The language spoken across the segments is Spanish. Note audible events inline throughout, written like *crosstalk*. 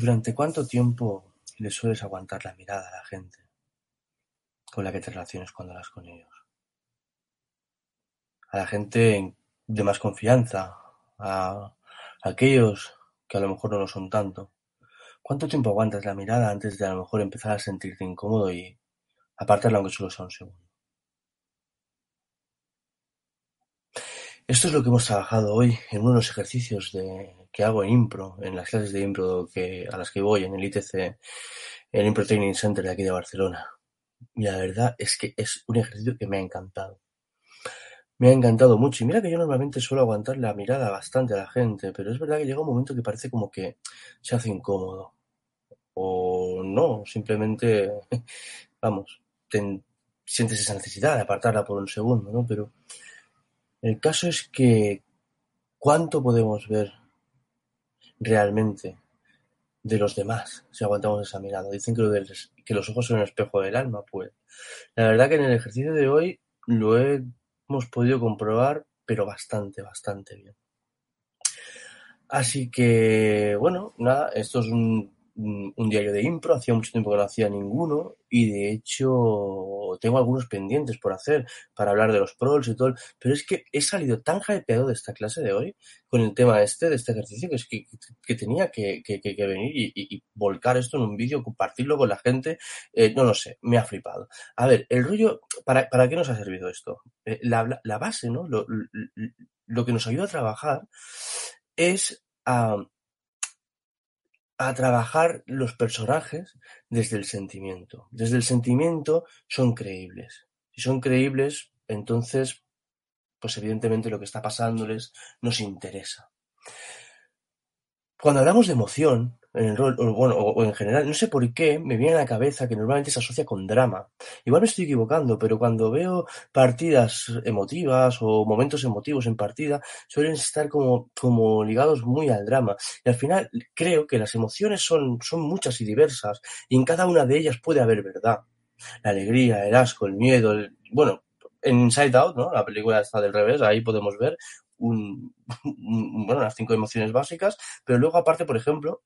¿Durante cuánto tiempo le sueles aguantar la mirada a la gente con la que te relaciones cuando hablas con ellos? A la gente de más confianza, a aquellos que a lo mejor no lo son tanto. ¿Cuánto tiempo aguantas la mirada antes de a lo mejor empezar a sentirte incómodo y apartarla aunque solo sea un segundo? Esto es lo que hemos trabajado hoy en uno de los ejercicios de, que hago en impro, en las clases de impro que, a las que voy en el ITC, el Impro Training Center de aquí de Barcelona. Y la verdad es que es un ejercicio que me ha encantado. Me ha encantado mucho. Y mira que yo normalmente suelo aguantar la mirada bastante a la gente, pero es verdad que llega un momento que parece como que se hace incómodo. O no, simplemente, *laughs* vamos, sientes esa necesidad de apartarla por un segundo, ¿no? Pero el caso es que, ¿cuánto podemos ver realmente de los demás si aguantamos esa mirada. Dicen que, que los ojos son el espejo del alma, pues la verdad que en el ejercicio de hoy lo hemos podido comprobar, pero bastante, bastante bien. Así que, bueno, nada, esto es un un diario de impro, hacía mucho tiempo que no hacía ninguno y de hecho tengo algunos pendientes por hacer para hablar de los prols y todo, pero es que he salido tan hypeado de esta clase de hoy con el tema este, de este ejercicio, que es que, que tenía que, que, venir y, volcar esto en un vídeo, compartirlo con la gente, eh, no lo sé, me ha flipado. A ver, el rollo, ¿para, para qué nos ha servido esto? Eh, la, la, base, ¿no? Lo, lo, que nos ayuda a trabajar es a a trabajar los personajes desde el sentimiento. Desde el sentimiento son creíbles. Si son creíbles, entonces, pues evidentemente lo que está pasándoles nos interesa. Cuando hablamos de emoción, en el rol, o, bueno, o, en general, no sé por qué, me viene a la cabeza que normalmente se asocia con drama. Igual me estoy equivocando, pero cuando veo partidas emotivas o momentos emotivos en partida, suelen estar como, como ligados muy al drama. Y al final creo que las emociones son, son muchas y diversas, y en cada una de ellas puede haber verdad. La alegría, el asco, el miedo, el, bueno, en Inside Out, ¿no? La película está del revés, ahí podemos ver un, *laughs* bueno, las cinco emociones básicas, pero luego aparte, por ejemplo,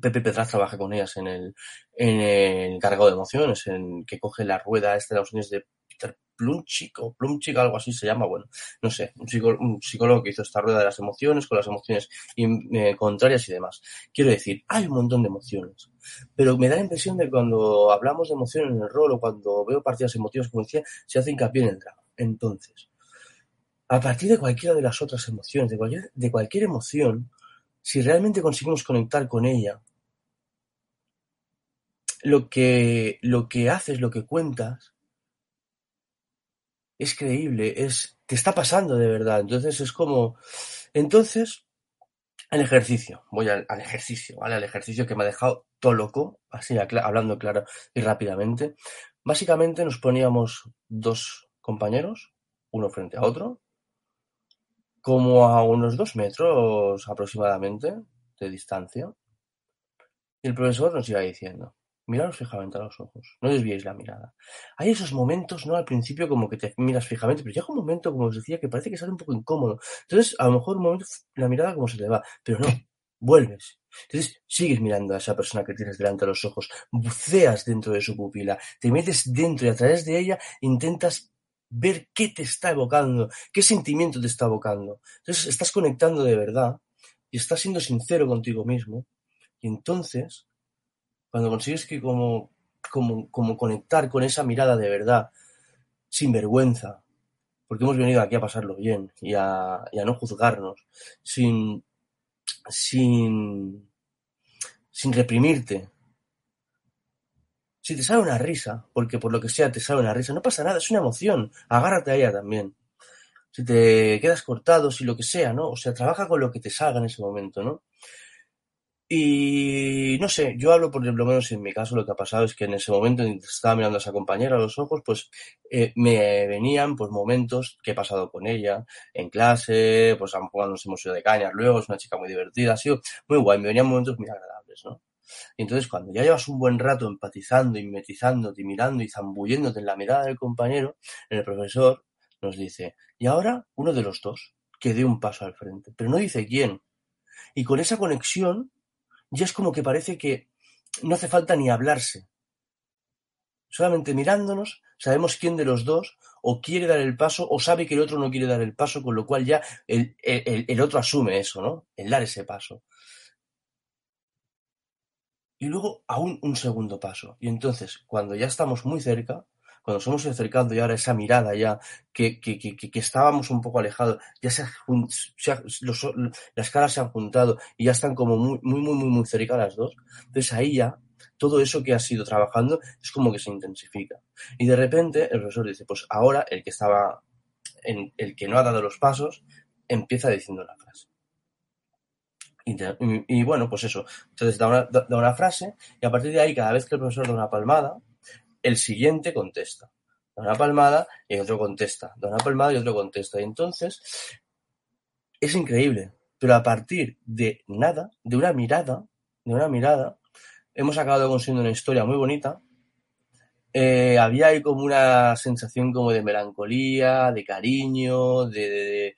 Pepe Petras trabaja con ellas en el, en el cargado de emociones, en que coge la rueda este de las emociones de Peter Plumchik o Plumchik, algo así se llama, bueno, no sé, un, psicólogo, que hizo esta rueda de las emociones con las emociones eh, contrarias y demás. Quiero decir, hay un montón de emociones, pero me da la impresión de cuando hablamos de emociones en el rol o cuando veo partidas emotivas, como decía, se hace hincapié en el drama. Entonces, a partir de cualquiera de las otras emociones, de cualquier, de cualquier emoción, si realmente conseguimos conectar con ella, lo que, lo que haces, lo que cuentas, es creíble, es, te está pasando de verdad. Entonces es como, entonces, el ejercicio, voy al, ejercicio, ¿vale? Al ejercicio que me ha dejado todo loco, así hablando claro y rápidamente. Básicamente nos poníamos dos compañeros, uno frente a otro, como a unos dos metros aproximadamente de distancia. Y el profesor nos iba diciendo, miraros fijamente a los ojos, no desviéis la mirada. Hay esos momentos, ¿no? Al principio como que te miras fijamente, pero llega un momento, como os decía, que parece que sale un poco incómodo. Entonces, a lo mejor un momento la mirada como se te va, pero no, vuelves. Entonces, sigues mirando a esa persona que tienes delante de los ojos, buceas dentro de su pupila, te metes dentro y a través de ella intentas ver qué te está evocando, qué sentimiento te está evocando. Entonces estás conectando de verdad y estás siendo sincero contigo mismo. Y entonces, cuando consigues que como, como, como conectar con esa mirada de verdad, sin vergüenza, porque hemos venido aquí a pasarlo bien y a, a no juzgarnos, sin, sin, sin reprimirte, Si te sale una risa, porque por lo que sea te sale una risa, no pasa nada, es una emoción, agárrate a ella también. Si te quedas cortado, si lo que sea, ¿no? O sea, trabaja con lo que te salga en ese momento, ¿no? Y no sé, yo hablo por lo menos en mi caso lo que ha pasado es que en ese momento estaba mirando a esa compañera a los ojos, pues eh, me venían pues momentos que he pasado con ella en clase, pues a lo mejor nos hemos ido de cañas luego, es una chica muy divertida, ha sido muy guay, me venían momentos muy agradables, ¿no? Y entonces cuando ya llevas un buen rato empatizando, mimetizándote, mirando y zambulléndote en la mirada del compañero, el profesor nos dice, y ahora uno de los dos, que dé un paso al frente, pero no dice quién. Y con esa conexión ya es como que parece que no hace falta ni hablarse. Solamente mirándonos sabemos quién de los dos o quiere dar el paso o sabe que el otro no quiere dar el paso, con lo cual ya el, el otro asume eso, ¿no? El dar ese paso. Y luego aún un segundo paso. Y entonces, cuando ya estamos muy cerca, cuando nos hemos acercado y ahora esa mirada ya que, que, que, que estábamos un poco alejados, ya se, se los, las caras se han juntado y ya están como muy, muy, muy, muy, cerca las dos. Entonces ahí ya todo eso que has ido trabajando es como que se intensifica. Y de repente el profesor dice, pues ahora el que estaba, en, el que no ha dado los pasos, empieza diciendo la frase. Y, y, y bueno, pues eso. Entonces da una, da una frase y a partir de ahí, cada vez que el profesor da una palmada, el siguiente contesta. Da una palmada y otro contesta. Da una palmada y otro contesta. Y entonces es increíble. Pero a partir de nada, de una mirada, de una mirada, hemos acabado consiguiendo una historia muy bonita. Eh, había ahí como una sensación como de melancolía, de cariño, de,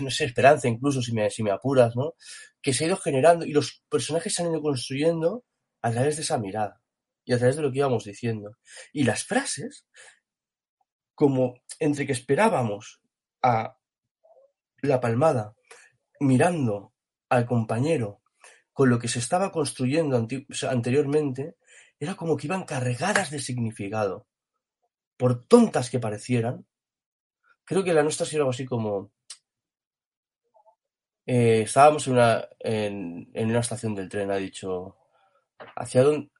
no sé, esperanza incluso si me, si me apuras, ¿no? Que se ha ido generando y los personajes se han ido construyendo a través de esa mirada y a través de lo que íbamos diciendo. Y las frases, como entre que esperábamos a la palmada, mirando al compañero con lo que se estaba construyendo anteriormente, era como que iban cargadas de significado. Por tontas que parecieran, creo que la nuestra sido algo así como... Eh, estábamos en una, en, en una estación del tren, ha dicho, ¿hacia dónde,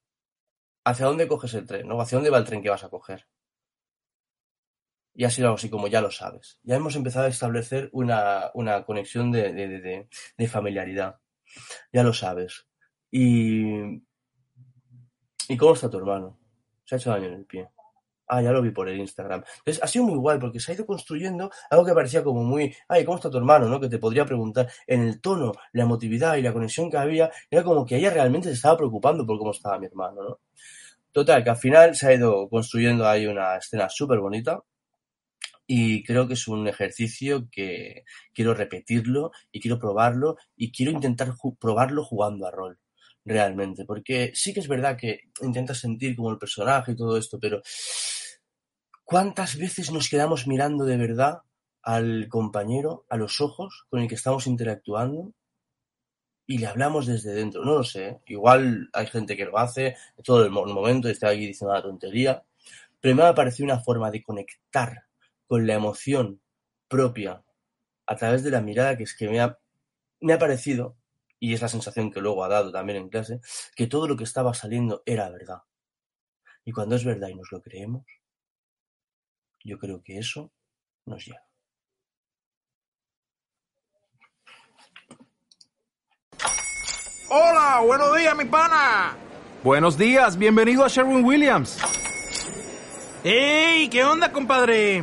hacia dónde coges el tren, ¿no? Hacia dónde va el tren que vas a coger. Y ha sido algo así como ya lo sabes. Ya hemos empezado a establecer una, una conexión de, de, de, familiaridad. Ya lo sabes. Y. ¿Y cómo está tu hermano? Se ha hecho daño en el pie. Ah, ya lo vi por el Instagram. Entonces, ha sido muy guay porque se ha ido construyendo algo que parecía como muy, ay, ¿cómo está tu hermano? ¿no? Que te podría preguntar en el tono, la emotividad y la conexión que había, era como que ella realmente se estaba preocupando por cómo estaba mi hermano, ¿no? Total, que al final se ha ido construyendo ahí una escena súper bonita y creo que es un ejercicio que quiero repetirlo y quiero probarlo y quiero intentar probarlo jugando a rol realmente, porque sí que es verdad que intentas sentir como el personaje y todo esto, pero ¿cuántas veces nos quedamos mirando de verdad al compañero, a los ojos con el que estamos interactuando? Y le hablamos desde dentro, no lo sé, igual hay gente que lo hace todo el momento, está aquí diciendo una tontería, pero me ha parecido una forma de conectar con la emoción propia a través de la mirada que es que me ha, me ha parecido y es la sensación que luego ha dado también en clase, que todo lo que estaba saliendo era verdad. Y cuando es verdad y nos lo creemos, yo creo que eso nos llega. Hola, buenos días, mi pana. Buenos días, bienvenido a Sherwin Williams. ¡Ey! ¿Qué onda, compadre?